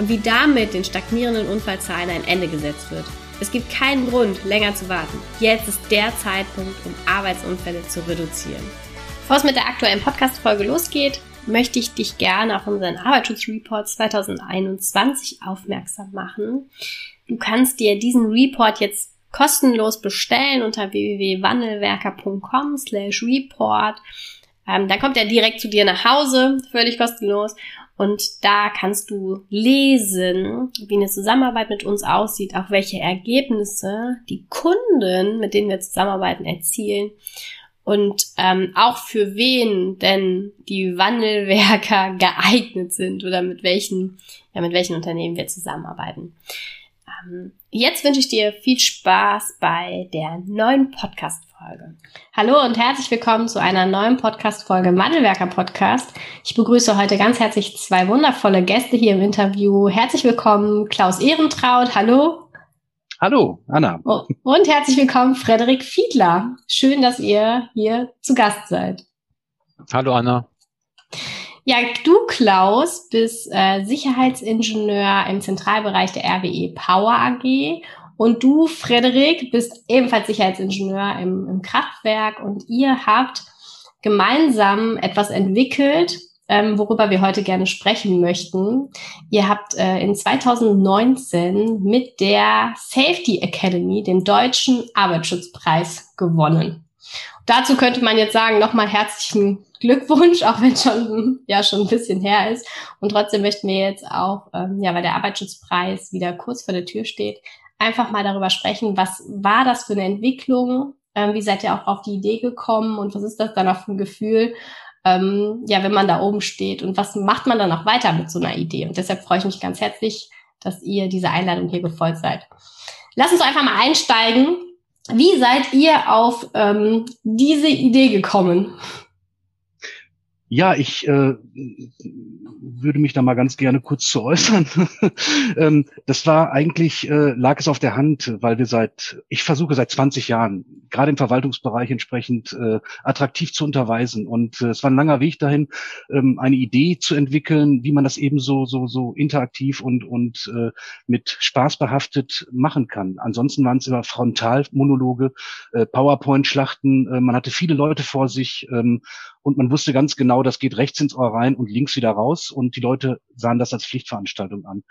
und wie damit den stagnierenden Unfallzahlen ein Ende gesetzt wird. Es gibt keinen Grund, länger zu warten. Jetzt ist der Zeitpunkt, um Arbeitsunfälle zu reduzieren. Bevor es mit der aktuellen Podcast-Folge losgeht, möchte ich dich gerne auf unseren Arbeitsschutzreport 2021 aufmerksam machen. Du kannst dir diesen Report jetzt kostenlos bestellen unter www.wandelwerker.com slash report. Ähm, dann kommt er direkt zu dir nach Hause, völlig kostenlos. Und da kannst du lesen, wie eine Zusammenarbeit mit uns aussieht, auch welche Ergebnisse die Kunden, mit denen wir zusammenarbeiten, erzielen und ähm, auch für wen denn die Wandelwerker geeignet sind oder mit welchen, ja, mit welchen Unternehmen wir zusammenarbeiten. Ähm, jetzt wünsche ich dir viel Spaß bei der neuen Podcast-Folge. Hallo und herzlich willkommen zu einer neuen Podcast-Folge Mandelwerker Podcast. Ich begrüße heute ganz herzlich zwei wundervolle Gäste hier im Interview. Herzlich willkommen Klaus Ehrentraut. Hallo. Hallo, Anna. Und herzlich willkommen Frederik Fiedler. Schön, dass ihr hier zu Gast seid. Hallo, Anna. Ja, du, Klaus, bist äh, Sicherheitsingenieur im Zentralbereich der RWE Power AG und du, Frederik, bist ebenfalls Sicherheitsingenieur im, im Kraftwerk und ihr habt gemeinsam etwas entwickelt, ähm, worüber wir heute gerne sprechen möchten. Ihr habt äh, in 2019 mit der Safety Academy den deutschen Arbeitsschutzpreis gewonnen. Dazu könnte man jetzt sagen, nochmal herzlichen Glückwunsch, auch wenn schon ja schon ein bisschen her ist. Und trotzdem möchten wir jetzt auch, ähm, ja, weil der Arbeitsschutzpreis wieder kurz vor der Tür steht, einfach mal darüber sprechen, was war das für eine Entwicklung? Ähm, wie seid ihr auch auf die Idee gekommen und was ist das dann auch für ein Gefühl? Ähm, ja, wenn man da oben steht und was macht man dann auch weiter mit so einer Idee? Und deshalb freue ich mich ganz herzlich, dass ihr diese Einladung hier gefolgt seid. Lass uns einfach mal einsteigen. Wie seid ihr auf ähm, diese Idee gekommen? Ja, ich äh, würde mich da mal ganz gerne kurz zu äußern. ähm, das war eigentlich, äh, lag es auf der Hand, weil wir seit, ich versuche seit 20 Jahren, gerade im Verwaltungsbereich entsprechend äh, attraktiv zu unterweisen. Und äh, es war ein langer Weg dahin, ähm, eine Idee zu entwickeln, wie man das eben so, so, so interaktiv und, und äh, mit Spaß behaftet machen kann. Ansonsten waren es immer Frontalmonologe, äh, PowerPoint-Schlachten, äh, man hatte viele Leute vor sich ähm, und man wusste ganz genau, das geht rechts ins Ohr rein und links wieder raus und die Leute sahen das als Pflichtveranstaltung an.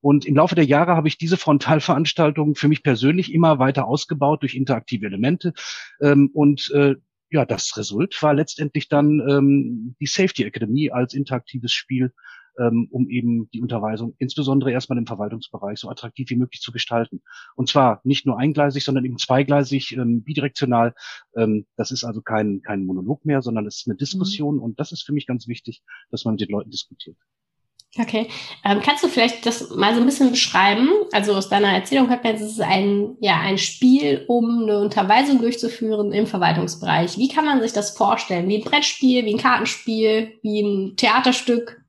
Und im Laufe der Jahre habe ich diese Frontalveranstaltungen für mich persönlich immer weiter ausgebaut durch interaktive Elemente. Ähm, und äh, ja, das Result war letztendlich dann ähm, die Safety Academy als interaktives Spiel ähm, um eben die Unterweisung insbesondere erstmal im Verwaltungsbereich so attraktiv wie möglich zu gestalten. Und zwar nicht nur eingleisig, sondern eben zweigleisig, ähm, bidirektional. Ähm, das ist also kein, kein Monolog mehr, sondern es ist eine Diskussion mhm. und das ist für mich ganz wichtig, dass man mit den Leuten diskutiert. Okay. Ähm, kannst du vielleicht das mal so ein bisschen beschreiben? Also aus deiner Erzählung hört man jetzt, es ist ein, ja, ein Spiel, um eine Unterweisung durchzuführen im Verwaltungsbereich. Wie kann man sich das vorstellen? Wie ein Brettspiel, wie ein Kartenspiel, wie ein Theaterstück?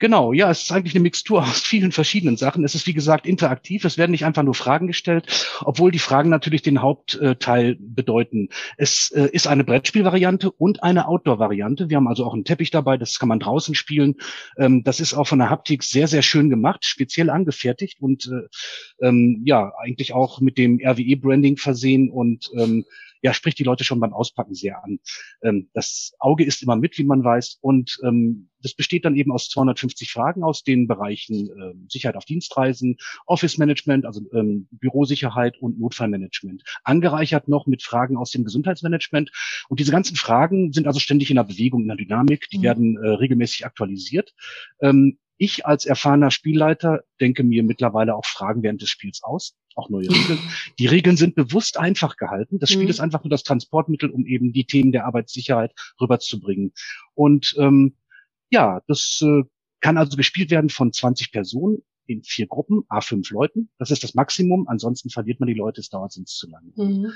Genau, ja, es ist eigentlich eine Mixtur aus vielen verschiedenen Sachen. Es ist, wie gesagt, interaktiv. Es werden nicht einfach nur Fragen gestellt, obwohl die Fragen natürlich den Hauptteil bedeuten. Es äh, ist eine Brettspielvariante und eine Outdoor-Variante. Wir haben also auch einen Teppich dabei, das kann man draußen spielen. Ähm, das ist auch von der Haptik sehr, sehr schön gemacht, speziell angefertigt und äh, ähm, ja, eigentlich auch mit dem RWE-Branding versehen und ähm, ja, spricht die Leute schon beim Auspacken sehr an. Ähm, das Auge ist immer mit, wie man weiß. Und ähm, das besteht dann eben aus 250 Fragen aus den Bereichen äh, Sicherheit auf Dienstreisen, Office Management, also ähm, Bürosicherheit und Notfallmanagement. Angereichert noch mit Fragen aus dem Gesundheitsmanagement. Und diese ganzen Fragen sind also ständig in der Bewegung, in der Dynamik. Die mhm. werden äh, regelmäßig aktualisiert. Ähm, ich als erfahrener Spielleiter denke mir mittlerweile auch Fragen während des Spiels aus, auch neue Regeln. Die Regeln sind bewusst einfach gehalten. Das Spiel mhm. ist einfach nur das Transportmittel, um eben die Themen der Arbeitssicherheit rüberzubringen. Und ähm, ja, das äh, kann also gespielt werden von 20 Personen in vier Gruppen, a fünf Leuten. Das ist das Maximum. Ansonsten verliert man die Leute, es dauert sonst zu lange. Mhm.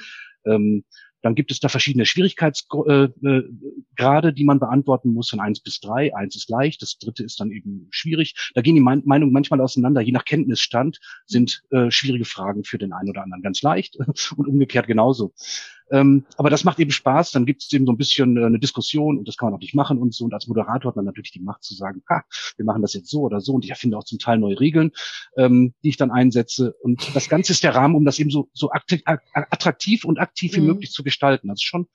Ähm, dann gibt es da verschiedene Schwierigkeitsgrade, äh, äh, die man beantworten muss von eins bis drei. Eins ist leicht, das dritte ist dann eben schwierig. Da gehen die Meinungen manchmal auseinander. Je nach Kenntnisstand sind äh, schwierige Fragen für den einen oder anderen ganz leicht und umgekehrt genauso. Ähm, aber das macht eben Spaß. Dann gibt es eben so ein bisschen äh, eine Diskussion und das kann man auch nicht machen und so. Und als Moderator hat man natürlich die Macht zu sagen, ha, wir machen das jetzt so oder so. Und ich erfinde auch zum Teil neue Regeln, ähm, die ich dann einsetze. Und das Ganze ist der Rahmen, um das eben so, so attraktiv und aktiv wie mhm. möglich zu gestalten. Das ist schon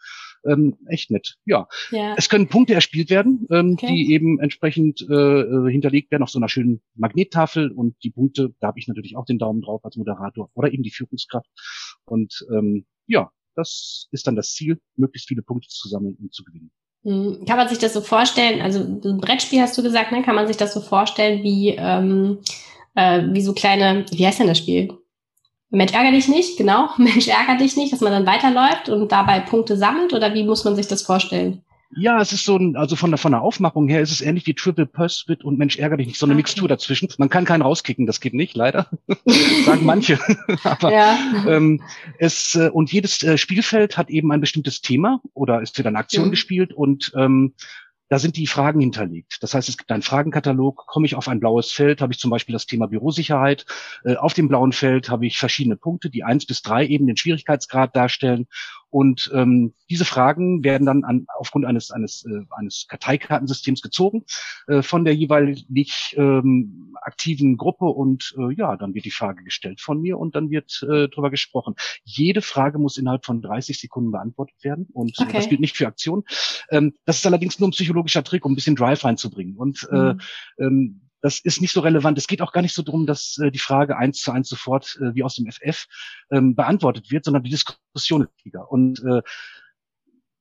ähm, echt nett. Ja. ja. Es können Punkte erspielt werden, ähm, okay. die eben entsprechend äh, äh, hinterlegt werden auf so einer schönen Magnettafel und die Punkte, da habe ich natürlich auch den Daumen drauf als Moderator oder eben die Führungskraft. Und ähm, ja, das ist dann das Ziel, möglichst viele Punkte zu sammeln und zu gewinnen. Hm, kann man sich das so vorstellen, also ein Brettspiel hast du gesagt, ne? kann man sich das so vorstellen wie, ähm, äh, wie so kleine, wie heißt denn das Spiel? Mensch ärger dich nicht, genau, Mensch ärger dich nicht, dass man dann weiterläuft und dabei Punkte sammelt oder wie muss man sich das vorstellen? Ja, es ist so ein, also von der, von der Aufmachung her ist es ähnlich wie Triple Pursuit und Mensch ärger dich nicht, so eine okay. Mixtur dazwischen. Man kann keinen rauskicken, das geht nicht, leider. Sagen manche. Aber ja. ähm, es, äh, und jedes äh, Spielfeld hat eben ein bestimmtes Thema oder ist wieder eine Aktion mhm. gespielt und ähm, da sind die Fragen hinterlegt. Das heißt, es gibt einen Fragenkatalog. Komme ich auf ein blaues Feld, habe ich zum Beispiel das Thema Bürosicherheit. Äh, auf dem blauen Feld habe ich verschiedene Punkte, die eins bis drei eben den Schwierigkeitsgrad darstellen. Und ähm, diese Fragen werden dann an, aufgrund eines eines äh, eines Karteikartensystems gezogen äh, von der jeweilig ähm, aktiven Gruppe und äh, ja, dann wird die Frage gestellt von mir und dann wird äh, darüber gesprochen. Jede Frage muss innerhalb von 30 Sekunden beantwortet werden und okay. das gilt nicht für Aktionen. Ähm, das ist allerdings nur ein psychologischer Trick, um ein bisschen Drive reinzubringen und äh, mhm. äh, ähm, das ist nicht so relevant. Es geht auch gar nicht so darum, dass äh, die Frage eins zu eins sofort äh, wie aus dem FF ähm, beantwortet wird, sondern die Diskussion ist wichtiger. Und äh,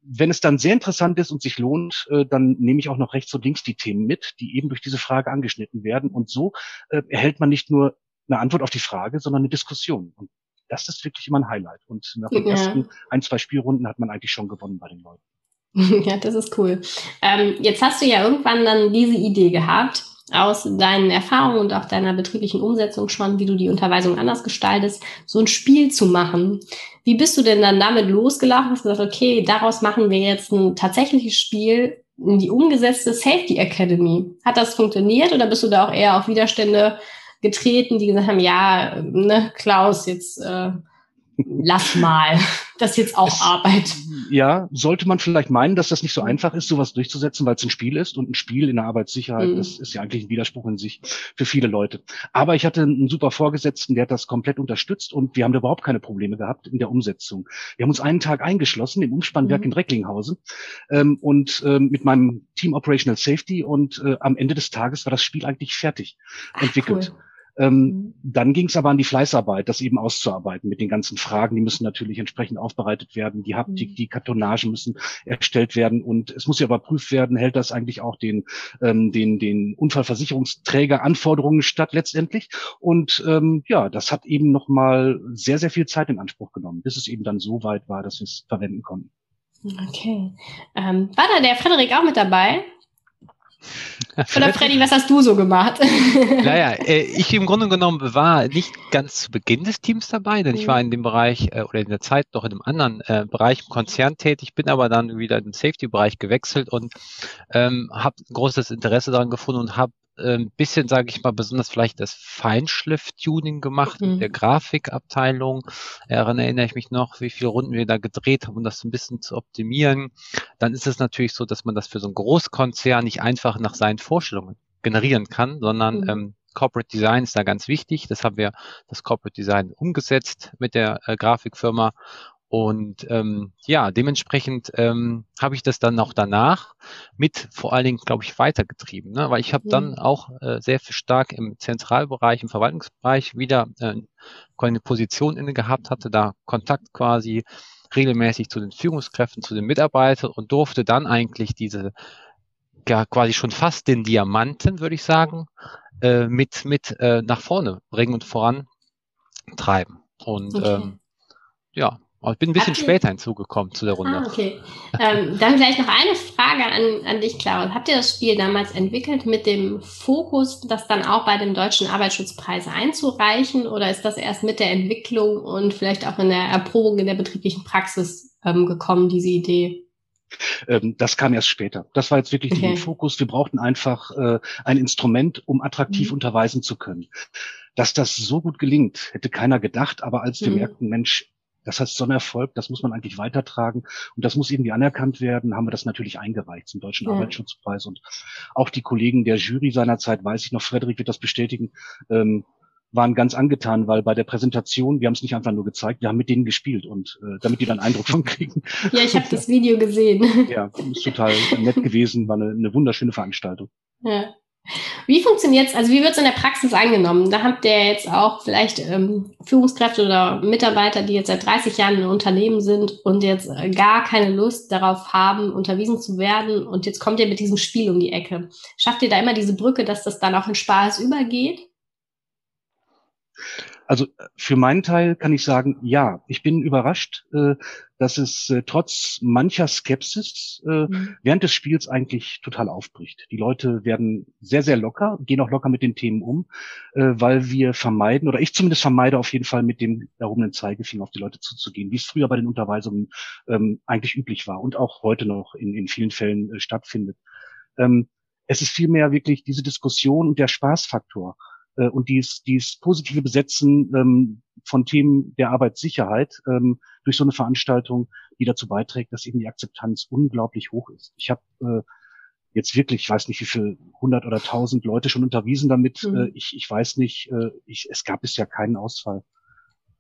wenn es dann sehr interessant ist und sich lohnt, äh, dann nehme ich auch noch rechts und links die Themen mit, die eben durch diese Frage angeschnitten werden. Und so äh, erhält man nicht nur eine Antwort auf die Frage, sondern eine Diskussion. Und das ist wirklich immer ein Highlight. Und nach den ja. ersten ein, zwei Spielrunden hat man eigentlich schon gewonnen bei den Leuten. Ja, das ist cool. Ähm, jetzt hast du ja irgendwann dann diese Idee gehabt, aus deinen Erfahrungen und auch deiner betrieblichen Umsetzung schon, wie du die Unterweisung anders gestaltest, so ein Spiel zu machen. Wie bist du denn dann damit losgelaufen? Hast gesagt, okay, daraus machen wir jetzt ein tatsächliches Spiel in die umgesetzte Safety Academy. Hat das funktioniert oder bist du da auch eher auf Widerstände getreten, die gesagt haben, ja, ne, Klaus, jetzt äh, lass mal, das ist jetzt auch es, Arbeit. Ja, sollte man vielleicht meinen, dass das nicht so einfach ist, sowas durchzusetzen, weil es ein Spiel ist und ein Spiel in der Arbeitssicherheit, mhm. das ist ja eigentlich ein Widerspruch in sich für viele Leute. Aber ich hatte einen super Vorgesetzten, der hat das komplett unterstützt und wir haben da überhaupt keine Probleme gehabt in der Umsetzung. Wir haben uns einen Tag eingeschlossen im Umspannwerk mhm. in Recklinghausen ähm, und ähm, mit meinem Team Operational Safety und äh, am Ende des Tages war das Spiel eigentlich fertig Ach, entwickelt. Cool. Ähm, mhm. dann ging es aber an die Fleißarbeit, das eben auszuarbeiten mit den ganzen Fragen. Die müssen natürlich entsprechend aufbereitet werden. Die Haptik, mhm. die Kartonagen müssen erstellt werden und es muss ja überprüft werden, hält das eigentlich auch den, ähm, den, den Unfallversicherungsträger Anforderungen statt letztendlich. Und ähm, ja, das hat eben nochmal sehr, sehr viel Zeit in Anspruch genommen, bis es eben dann so weit war, dass wir es verwenden konnten. Okay. Ähm, war da der Frederik auch mit dabei? Oder Freddy, was hast du so gemacht? naja, äh, ich im Grunde genommen war nicht ganz zu Beginn des Teams dabei, denn ich war in dem Bereich äh, oder in der Zeit noch in einem anderen äh, Bereich im Konzern tätig, bin aber dann wieder in den Safety-Bereich gewechselt und ähm, habe großes Interesse daran gefunden und habe ein bisschen, sage ich mal, besonders vielleicht das Feinschliff-Tuning gemacht mhm. in der Grafikabteilung. Daran erinnere ich mich noch, wie viele Runden wir da gedreht haben, um das ein bisschen zu optimieren. Dann ist es natürlich so, dass man das für so einen Großkonzern nicht einfach nach seinen Vorstellungen generieren kann, sondern mhm. ähm, Corporate Design ist da ganz wichtig. Das haben wir, das Corporate Design umgesetzt mit der äh, Grafikfirma und ähm, ja, dementsprechend ähm, habe ich das dann auch danach mit vor allen Dingen, glaube ich, weitergetrieben, ne? weil ich habe mhm. dann auch äh, sehr stark im Zentralbereich, im Verwaltungsbereich wieder äh, eine Position inne gehabt, hatte da Kontakt quasi regelmäßig zu den Führungskräften, zu den Mitarbeitern und durfte dann eigentlich diese ja quasi schon fast den Diamanten, würde ich sagen, äh, mit mit äh, nach vorne bringen und vorantreiben. Und okay. ähm, ja, Aber ich bin ein bisschen später hinzugekommen zu der Runde. Ah, okay. ähm, dann vielleicht noch eine Frage an, an dich, Klaus. Habt ihr das Spiel damals entwickelt mit dem Fokus, das dann auch bei dem Deutschen Arbeitsschutzpreis einzureichen? Oder ist das erst mit der Entwicklung und vielleicht auch in der Erprobung in der betrieblichen Praxis ähm, gekommen, diese Idee? Ähm, das kam erst später. Das war jetzt wirklich okay. der Fokus. Wir brauchten einfach äh, ein Instrument, um attraktiv mhm. unterweisen zu können. Dass das so gut gelingt, hätte keiner gedacht. Aber als wir mhm. merkten, Mensch, das heißt, so ein Erfolg, das muss man eigentlich weitertragen und das muss irgendwie anerkannt werden, haben wir das natürlich eingereicht zum Deutschen ja. Arbeitsschutzpreis und auch die Kollegen der Jury seinerzeit, weiß ich noch, Frederik wird das bestätigen, ähm, waren ganz angetan, weil bei der Präsentation, wir haben es nicht einfach nur gezeigt, wir haben mit denen gespielt und äh, damit die dann Eindruck von kriegen. Ja, ich habe das Video gesehen. Ja, ist total nett gewesen, war eine, eine wunderschöne Veranstaltung. Ja. Wie funktioniert's? Also wie wird's in der Praxis angenommen? Da habt ihr jetzt auch vielleicht ähm, Führungskräfte oder Mitarbeiter, die jetzt seit 30 Jahren in Unternehmen sind und jetzt äh, gar keine Lust darauf haben, unterwiesen zu werden und jetzt kommt ihr mit diesem Spiel um die Ecke. Schafft ihr da immer diese Brücke, dass das dann auch in Spaß übergeht? Also für meinen Teil kann ich sagen, ja, ich bin überrascht, äh, dass es äh, trotz mancher Skepsis äh, mhm. während des Spiels eigentlich total aufbricht. Die Leute werden sehr, sehr locker, gehen auch locker mit den Themen um, weil wir vermeiden, oder ich zumindest vermeide auf jeden Fall mit dem erhobenen Zeigefinger auf die Leute zuzugehen, wie es früher bei den Unterweisungen ähm, eigentlich üblich war und auch heute noch in, in vielen Fällen stattfindet. Ähm, es ist vielmehr wirklich diese Diskussion und der Spaßfaktor äh, und dies, dies positive Besetzen ähm, von Themen der Arbeitssicherheit ähm, durch so eine Veranstaltung, die dazu beiträgt, dass eben die Akzeptanz unglaublich hoch ist. Ich habe äh, jetzt wirklich, ich weiß nicht, wie viel hundert oder tausend Leute schon unterwiesen damit. Mhm. Äh, ich, ich weiß nicht, äh, ich, es gab bisher keinen Ausfall.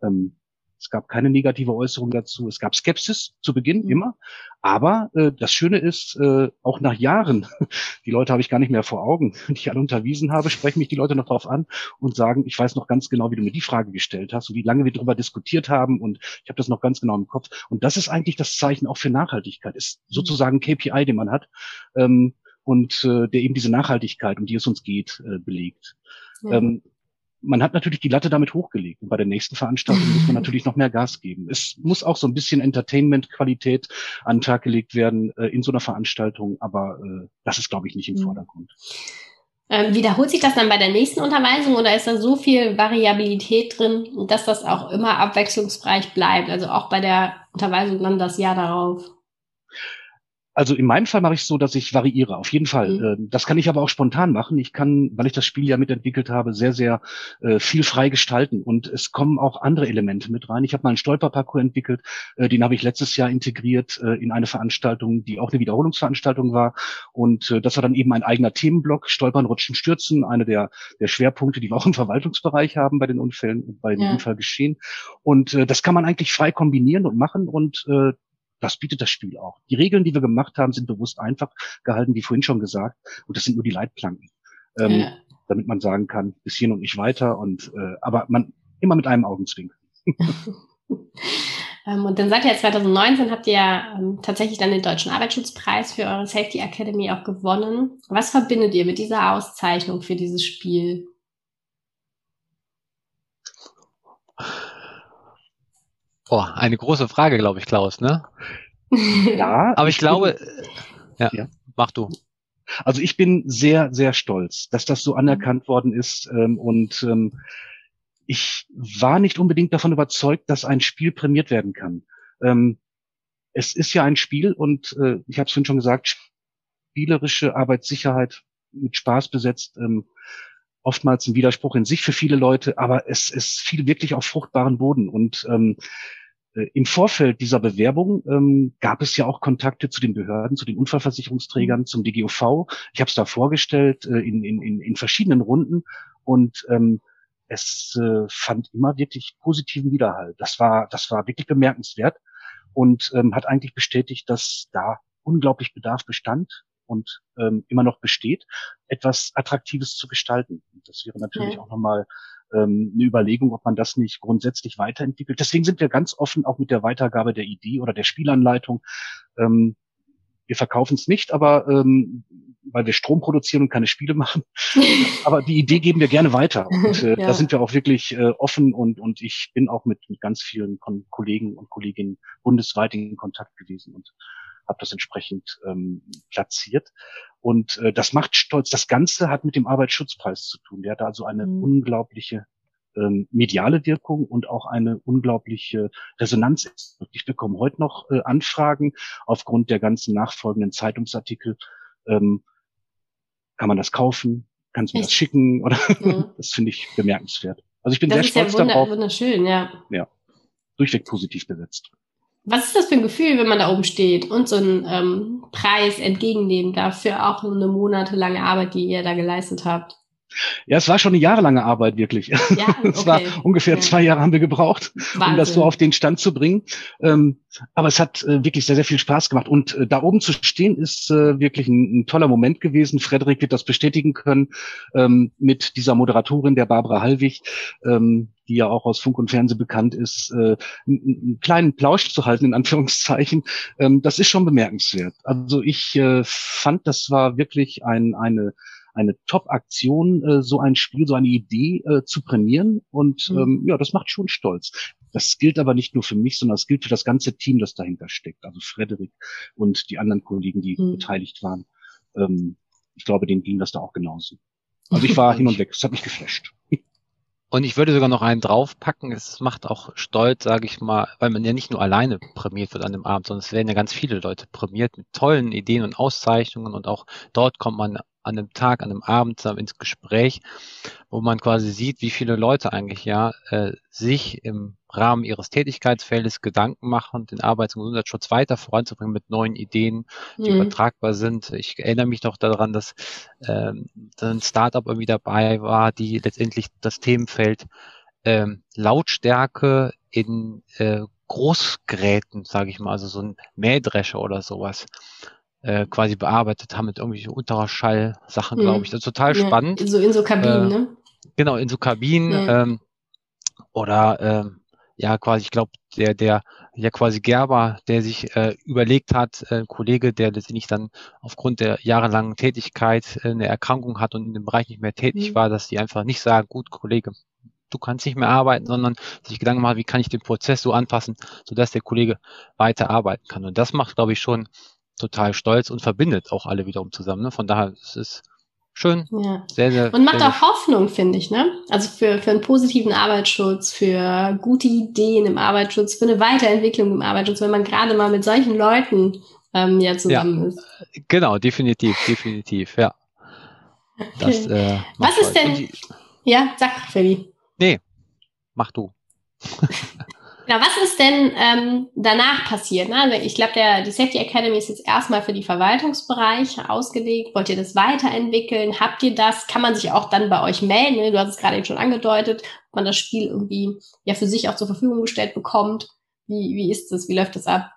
Ähm, es gab keine negative Äußerung dazu. Es gab Skepsis zu Beginn mhm. immer. Aber äh, das Schöne ist, äh, auch nach Jahren, die Leute habe ich gar nicht mehr vor Augen, die ich alle unterwiesen habe, sprechen mich die Leute noch darauf an und sagen, ich weiß noch ganz genau, wie du mir die Frage gestellt hast und wie lange wir darüber diskutiert haben und ich habe das noch ganz genau im Kopf. Und das ist eigentlich das Zeichen auch für Nachhaltigkeit, ist mhm. sozusagen KPI, den man hat ähm, und äh, der eben diese Nachhaltigkeit, um die es uns geht, äh, belegt. Ja. Ähm, man hat natürlich die Latte damit hochgelegt. Und bei der nächsten Veranstaltung muss man natürlich noch mehr Gas geben. Es muss auch so ein bisschen Entertainment-Qualität an den Tag gelegt werden äh, in so einer Veranstaltung, aber äh, das ist, glaube ich, nicht im mhm. Vordergrund. Ähm, wiederholt sich das dann bei der nächsten Unterweisung oder ist da so viel Variabilität drin, dass das auch immer abwechslungsreich bleibt? Also auch bei der Unterweisung dann das Jahr darauf? Also in meinem Fall mache ich es so, dass ich variiere, auf jeden Fall. Mhm. Ähm, das kann ich aber auch spontan machen. Ich kann, weil ich das Spiel ja mitentwickelt habe, sehr, sehr äh, viel frei gestalten. Und es kommen auch andere Elemente mit rein. Ich habe mal einen Stolperparcours entwickelt, äh, den habe ich letztes Jahr integriert äh, in eine Veranstaltung, die auch eine Wiederholungsveranstaltung war. Und das war dann eben ein eigener Themenblock, Stolpern, Rutschen, Stürzen, eine der, der Schwerpunkte, die wir auch im Verwaltungsbereich haben bei den Unfällen, bei den ja. Unfallgeschehen. Und das kann man eigentlich frei kombinieren und machen. Und das bietet das Spiel auch. Die Regeln, die wir gemacht haben, sind bewusst einfach gehalten, wie vorhin schon gesagt. Und das sind nur die Leitplanken. Ähm, ja. Damit man sagen kann, bis hier und nicht weiter. Und äh, aber man immer mit einem Augenzwink. ähm, und dann seid ihr 2019 habt ihr ja ähm, tatsächlich dann den Deutschen Arbeitsschutzpreis für eure Safety Academy auch gewonnen. Was verbindet ihr mit dieser Auszeichnung für dieses Spiel? Oh, eine große Frage, glaube ich, Klaus, ne? ja. Aber ich, ich glaube, ja, ja, mach du. Also ich bin sehr, sehr stolz, dass das so anerkannt worden ist. Ähm, und ähm, ich war nicht unbedingt davon überzeugt, dass ein Spiel prämiert werden kann. Ähm, es ist ja ein Spiel und äh, ich habe es vorhin schon gesagt, spielerische Arbeitssicherheit mit Spaß besetzt. Ähm, oftmals ein Widerspruch in sich für viele Leute, aber es, es fiel wirklich auf fruchtbaren Boden. Und ähm, äh, im Vorfeld dieser Bewerbung ähm, gab es ja auch Kontakte zu den Behörden, zu den Unfallversicherungsträgern, zum DGOV. Ich habe es da vorgestellt äh, in, in, in verschiedenen Runden und ähm, es äh, fand immer wirklich positiven Widerhall. Das war, das war wirklich bemerkenswert und ähm, hat eigentlich bestätigt, dass da unglaublich Bedarf bestand und ähm, immer noch besteht, etwas Attraktives zu gestalten. Und das wäre natürlich ja. auch nochmal ähm, eine Überlegung, ob man das nicht grundsätzlich weiterentwickelt. Deswegen sind wir ganz offen auch mit der Weitergabe der Idee oder der Spielanleitung. Ähm, wir verkaufen es nicht, aber ähm, weil wir Strom produzieren und keine Spiele machen. aber die Idee geben wir gerne weiter. Und äh, ja. da sind wir auch wirklich äh, offen und, und ich bin auch mit, mit ganz vielen Kollegen und Kolleginnen bundesweit in Kontakt gewesen und habe das entsprechend ähm, platziert. Und äh, das macht stolz. Das Ganze hat mit dem Arbeitsschutzpreis zu tun. Der hat also eine mhm. unglaubliche ähm, mediale Wirkung und auch eine unglaubliche Resonanz. Ich bekomme heute noch äh, Anfragen aufgrund der ganzen nachfolgenden Zeitungsartikel. Ähm, kann man das kaufen? Kannst du mir das schicken? Oder ja. das finde ich bemerkenswert. Also ich bin das sehr stolz ja darauf. Wunderschön, ja. Ja, durchweg positiv besetzt. Was ist das für ein Gefühl, wenn man da oben steht und so einen ähm, Preis entgegennehmen darf für auch eine monatelange Arbeit, die ihr da geleistet habt? Ja, es war schon eine jahrelange Arbeit, wirklich. Ja, okay. es war ungefähr ja. zwei Jahre haben wir gebraucht, Wahnsinn. um das so auf den Stand zu bringen. Ähm, aber es hat äh, wirklich sehr, sehr viel Spaß gemacht. Und äh, da oben zu stehen, ist äh, wirklich ein, ein, toller Moment gewesen. Frederik wird das bestätigen können ähm, mit dieser Moderatorin, der Barbara Hallwig, ähm, die ja auch aus Funk und Fernsehen bekannt ist, äh, einen kleinen Plausch zu halten, in Anführungszeichen. Ähm, das ist schon bemerkenswert. Also ich äh, fand, das war wirklich ein, eine eine Top-Aktion, äh, so ein Spiel, so eine Idee äh, zu prämieren. Und mhm. ähm, ja, das macht schon stolz. Das gilt aber nicht nur für mich, sondern es gilt für das ganze Team, das dahinter steckt. Also Frederik und die anderen Kollegen, die mhm. beteiligt waren. Ähm, ich glaube, denen ging das da auch genauso. Also ich war hin und weg. Es hat mich geflasht. Und ich würde sogar noch einen draufpacken. Es macht auch stolz, sage ich mal, weil man ja nicht nur alleine prämiert wird an dem Abend, sondern es werden ja ganz viele Leute prämiert mit tollen Ideen und Auszeichnungen und auch dort kommt man an einem Tag, an einem Abend zusammen ins Gespräch, wo man quasi sieht, wie viele Leute eigentlich ja äh, sich im Rahmen ihres Tätigkeitsfeldes Gedanken machen, den Arbeits- und Gesundheitsschutz weiter voranzubringen mit neuen Ideen, die mhm. übertragbar sind. Ich erinnere mich doch daran, dass ähm, ein Startup irgendwie dabei war, die letztendlich das Themenfeld ähm, Lautstärke in äh, Großgeräten, sage ich mal, also so ein Mähdrescher oder sowas, äh, quasi bearbeitet haben mit irgendwelchen Ultraschall-Sachen, glaube ich. Das ist total ja, spannend. So in so Kabinen, äh, ne? Genau, in so Kabinen. Ja. Ähm, oder ähm, ja, quasi, ich glaube, der, der, ja quasi Gerber, der sich äh, überlegt hat, äh, Kollege, der letztendlich dann aufgrund der jahrelangen Tätigkeit äh, eine Erkrankung hat und in dem Bereich nicht mehr tätig mhm. war, dass die einfach nicht sagen, gut, Kollege, du kannst nicht mehr arbeiten, sondern sich Gedanken machen, wie kann ich den Prozess so anpassen, sodass der Kollege weiter arbeiten kann. Und das macht, glaube ich, schon total stolz und verbindet auch alle wiederum zusammen. Ne? Von daher ist es schön. Ja. Sehr, sehr, und macht sehr, auch Hoffnung, finde ich, ne? Also für, für einen positiven Arbeitsschutz, für gute Ideen im Arbeitsschutz, für eine Weiterentwicklung im Arbeitsschutz, wenn man gerade mal mit solchen Leuten ähm, ja zusammen ja, ist. Genau, definitiv, definitiv, ja. Okay. Das, äh, Was ist denn? Die, ja, sag, Fabi. Nee, mach du. Genau, was ist denn ähm, danach passiert? Ne? Also ich glaube, die Safety Academy ist jetzt erstmal für die Verwaltungsbereiche ausgelegt. Wollt ihr das weiterentwickeln? Habt ihr das? Kann man sich auch dann bei euch melden? Ne? Du hast es gerade eben schon angedeutet, ob man das Spiel irgendwie ja für sich auch zur Verfügung gestellt bekommt. Wie, wie ist das? Wie läuft das ab?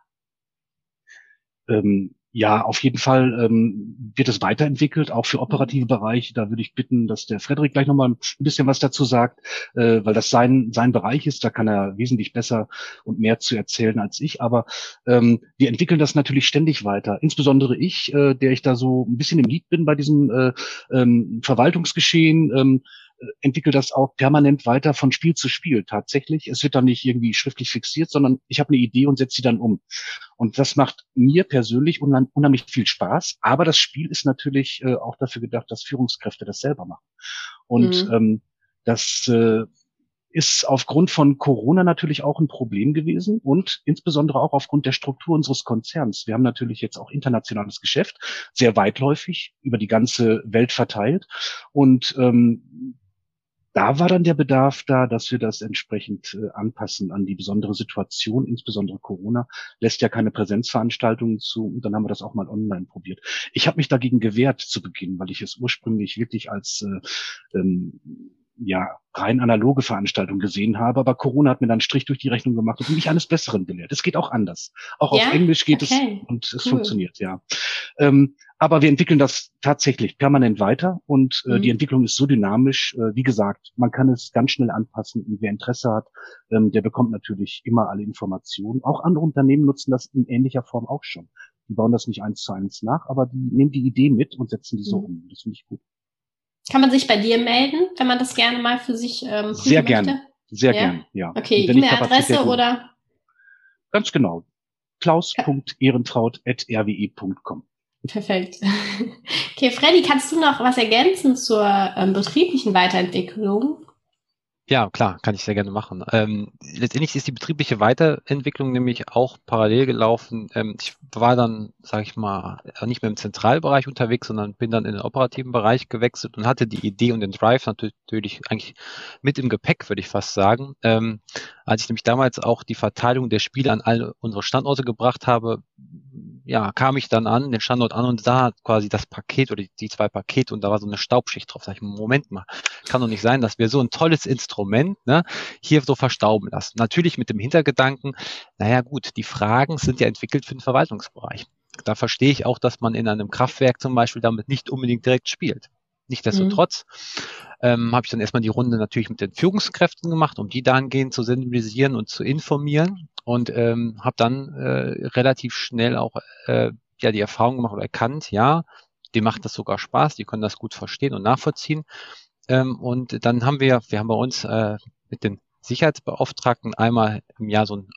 Ähm, ja, auf jeden Fall ähm, wird es weiterentwickelt, auch für operative Bereiche. Da würde ich bitten, dass der Frederik gleich nochmal ein bisschen was dazu sagt, äh, weil das sein, sein Bereich ist. Da kann er wesentlich besser und mehr zu erzählen als ich. Aber ähm, wir entwickeln das natürlich ständig weiter. Insbesondere ich, äh, der ich da so ein bisschen im Lied bin bei diesem äh, ähm, Verwaltungsgeschehen. Ähm, entwickle das auch permanent weiter von Spiel zu Spiel tatsächlich. Es wird dann nicht irgendwie schriftlich fixiert, sondern ich habe eine Idee und setze sie dann um. Und das macht mir persönlich unheimlich viel Spaß. Aber das Spiel ist natürlich äh, auch dafür gedacht, dass Führungskräfte das selber machen. Und mhm. ähm, das äh, ist aufgrund von Corona natürlich auch ein Problem gewesen und insbesondere auch aufgrund der Struktur unseres Konzerns. Wir haben natürlich jetzt auch internationales Geschäft, sehr weitläufig über die ganze Welt verteilt und ähm, da war dann der Bedarf da, dass wir das entsprechend äh, anpassen an die besondere Situation, insbesondere Corona lässt ja keine Präsenzveranstaltungen zu und dann haben wir das auch mal online probiert. Ich habe mich dagegen gewehrt zu Beginn, weil ich es ursprünglich wirklich als äh, ähm, ja, rein analoge Veranstaltung gesehen habe, aber Corona hat mir dann einen Strich durch die Rechnung gemacht und mich eines Besseren belehrt. Es geht auch anders. Auch ja? auf Englisch geht okay. es und es cool. funktioniert, ja. Ähm, aber wir entwickeln das tatsächlich permanent weiter und äh, mhm. die Entwicklung ist so dynamisch. Äh, wie gesagt, man kann es ganz schnell anpassen und wer Interesse hat, ähm, der bekommt natürlich immer alle Informationen. Auch andere Unternehmen nutzen das in ähnlicher Form auch schon Die bauen das nicht eins zu eins nach, aber die nehmen die Idee mit und setzen die so mhm. um. Das finde ich gut. Kann man sich bei dir melden, wenn man das gerne mal für sich ähm, Sehr gerne. Sehr ja? gern, ja. Okay, E-Mail-Adresse oder? Ganz genau. klaus.ehrentraut.rwe.com Perfekt. Okay, Freddy, kannst du noch was ergänzen zur ähm, betrieblichen Weiterentwicklung? Ja, klar, kann ich sehr gerne machen. Ähm, letztendlich ist die betriebliche Weiterentwicklung nämlich auch parallel gelaufen. Ähm, ich war dann, sage ich mal, nicht mehr im Zentralbereich unterwegs, sondern bin dann in den operativen Bereich gewechselt und hatte die Idee und den Drive natürlich eigentlich mit im Gepäck, würde ich fast sagen. Ähm, als ich nämlich damals auch die Verteilung der Spiele an alle unsere Standorte gebracht habe, ja, kam ich dann an, den Standort an und sah quasi das Paket oder die, die zwei Pakete und da war so eine Staubschicht drauf. Sag ich, Moment mal, kann doch nicht sein, dass wir so ein tolles Instrument ne, hier so verstauben lassen. Natürlich mit dem Hintergedanken, naja gut, die Fragen sind ja entwickelt für den Verwaltungsbereich. Da verstehe ich auch, dass man in einem Kraftwerk zum Beispiel damit nicht unbedingt direkt spielt. Nichtsdestotrotz mhm. ähm, habe ich dann erstmal die Runde natürlich mit den Führungskräften gemacht, um die dahingehend zu sensibilisieren und zu informieren und ähm, habe dann äh, relativ schnell auch äh, ja die Erfahrung gemacht oder erkannt, ja, die macht das sogar Spaß, die können das gut verstehen und nachvollziehen. Ähm, und dann haben wir, wir haben bei uns äh, mit den Sicherheitsbeauftragten einmal im Jahr so ein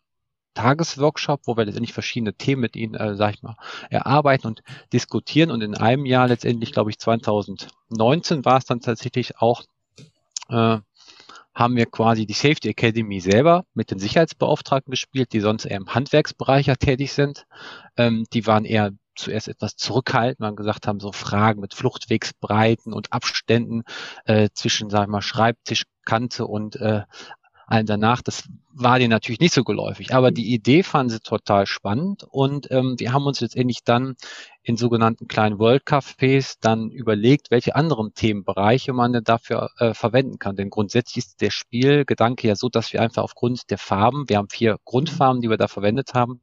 Tagesworkshop, wo wir letztendlich verschiedene Themen mit ihnen, äh, sag ich mal, erarbeiten und diskutieren. Und in einem Jahr letztendlich, glaube ich, 2019 war es dann tatsächlich auch, äh, haben wir quasi die Safety Academy selber mit den Sicherheitsbeauftragten gespielt, die sonst eher im Handwerksbereich tätig sind. Ähm, die waren eher zuerst etwas zurückhaltend, man gesagt haben, so Fragen mit Fluchtwegsbreiten und Abständen äh, zwischen, sag ich mal, Schreibtischkante und äh, allen danach. Das war denen natürlich nicht so geläufig, aber die Idee fanden sie total spannend und ähm, wir haben uns letztendlich dann in sogenannten kleinen World Cafés dann überlegt, welche anderen Themenbereiche man denn dafür äh, verwenden kann. Denn grundsätzlich ist der Spielgedanke ja so, dass wir einfach aufgrund der Farben, wir haben vier Grundfarben, die wir da verwendet haben,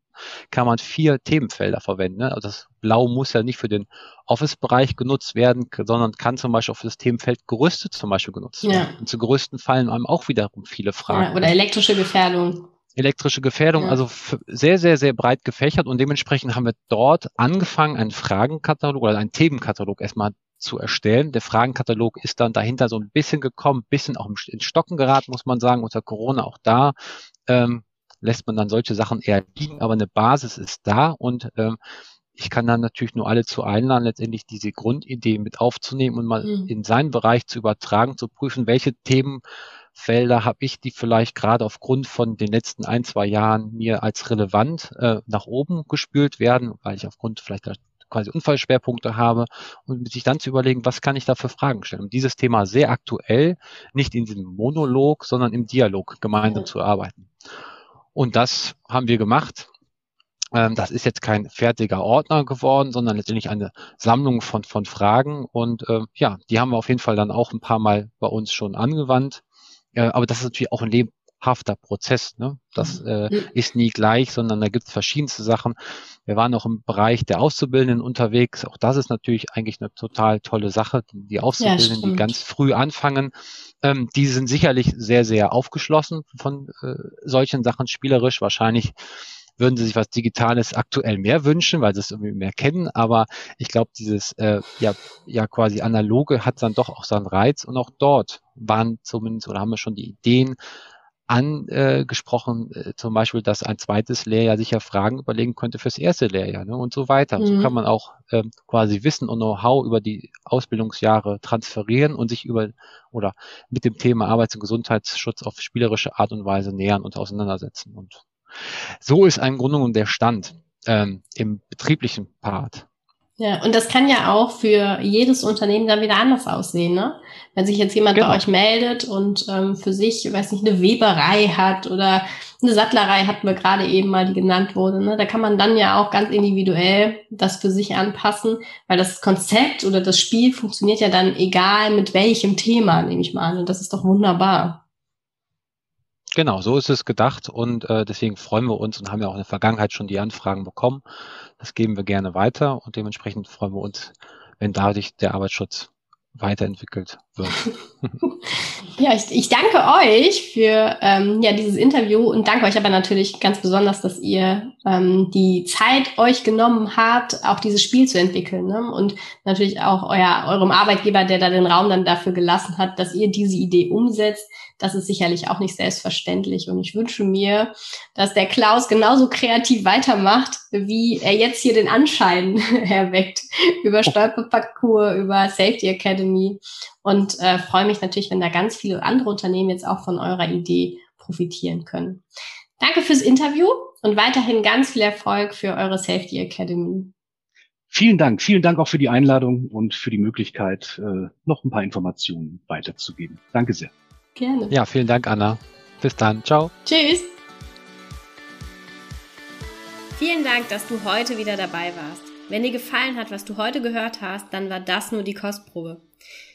kann man vier Themenfelder verwenden. Ne? Also das Blau muss ja nicht für den Office-Bereich genutzt werden, sondern kann zum Beispiel für das Themenfeld Gerüste zum Beispiel genutzt werden. Ja. Und zu Gerüsten fallen einem auch wiederum viele Fragen. Ja, oder elektrische Gefährdung. Elektrische Gefährdung, ja. also sehr, sehr, sehr breit gefächert und dementsprechend haben wir dort angefangen, einen Fragenkatalog oder einen Themenkatalog erstmal zu erstellen. Der Fragenkatalog ist dann dahinter so ein bisschen gekommen, bisschen auch ins Stocken geraten, muss man sagen, unter Corona auch da. Ähm, lässt man dann solche Sachen eher liegen, aber eine Basis ist da und ähm, ich kann dann natürlich nur alle zu einladen, letztendlich diese Grundidee mit aufzunehmen und mal mhm. in seinen Bereich zu übertragen, zu prüfen, welche Themenfelder habe ich, die vielleicht gerade aufgrund von den letzten ein, zwei Jahren mir als relevant äh, nach oben gespült werden, weil ich aufgrund vielleicht quasi Unfallschwerpunkte habe und sich dann zu überlegen, was kann ich da für Fragen stellen, um dieses Thema sehr aktuell, nicht in diesem Monolog, sondern im Dialog gemeinsam mhm. zu arbeiten. Und das haben wir gemacht. Ähm, das ist jetzt kein fertiger Ordner geworden, sondern letztendlich eine Sammlung von, von Fragen. Und äh, ja, die haben wir auf jeden Fall dann auch ein paar Mal bei uns schon angewandt. Äh, aber das ist natürlich auch ein lebhafter Prozess. Ne? Das mhm. äh, ist nie gleich, sondern da gibt es verschiedenste Sachen. Wir waren auch im Bereich der Auszubildenden unterwegs. Auch das ist natürlich eigentlich eine total tolle Sache. Die Auszubildenden, ja, die ganz früh anfangen, ähm, die sind sicherlich sehr, sehr aufgeschlossen von äh, solchen Sachen spielerisch. Wahrscheinlich würden sie sich was Digitales aktuell mehr wünschen, weil sie es irgendwie mehr kennen. Aber ich glaube, dieses äh, ja, ja quasi analoge hat dann doch auch seinen Reiz. Und auch dort waren zumindest oder haben wir schon die Ideen, angesprochen, äh, zum Beispiel, dass ein zweites Lehrjahr sich ja Fragen überlegen könnte fürs erste Lehrjahr ne, und so weiter. Mhm. So kann man auch ähm, quasi Wissen und Know-how über die Ausbildungsjahre transferieren und sich über oder mit dem Thema Arbeits- und Gesundheitsschutz auf spielerische Art und Weise nähern und auseinandersetzen. Und so ist im Grunde genommen der Stand ähm, im betrieblichen Part. Ja, und das kann ja auch für jedes Unternehmen dann wieder anders aussehen, ne? Wenn sich jetzt jemand genau. bei euch meldet und ähm, für sich, weiß nicht, eine Weberei hat oder eine Sattlerei hatten wir gerade eben mal, die genannt wurde, ne? Da kann man dann ja auch ganz individuell das für sich anpassen, weil das Konzept oder das Spiel funktioniert ja dann egal mit welchem Thema, nehme ich mal an. Und das ist doch wunderbar. Genau, so ist es gedacht und äh, deswegen freuen wir uns und haben ja auch in der Vergangenheit schon die Anfragen bekommen. Das geben wir gerne weiter und dementsprechend freuen wir uns, wenn dadurch der Arbeitsschutz weiterentwickelt wird. ja, ich, ich danke euch für ähm, ja, dieses Interview und danke euch aber natürlich ganz besonders, dass ihr ähm, die Zeit euch genommen habt, auch dieses Spiel zu entwickeln. Ne? Und natürlich auch euer, eurem Arbeitgeber, der da den Raum dann dafür gelassen hat, dass ihr diese Idee umsetzt. Das ist sicherlich auch nicht selbstverständlich. Und ich wünsche mir, dass der Klaus genauso kreativ weitermacht, wie er jetzt hier den Anschein erweckt über Stolperparcours, über Safety Academy. Und äh, freue mich natürlich, wenn da ganz viele andere Unternehmen jetzt auch von eurer Idee profitieren können. Danke fürs Interview und weiterhin ganz viel Erfolg für eure Safety Academy. Vielen Dank. Vielen Dank auch für die Einladung und für die Möglichkeit, äh, noch ein paar Informationen weiterzugeben. Danke sehr. Gerne. Ja, vielen Dank, Anna. Bis dann. Ciao. Tschüss. Vielen Dank, dass du heute wieder dabei warst. Wenn dir gefallen hat, was du heute gehört hast, dann war das nur die Kostprobe.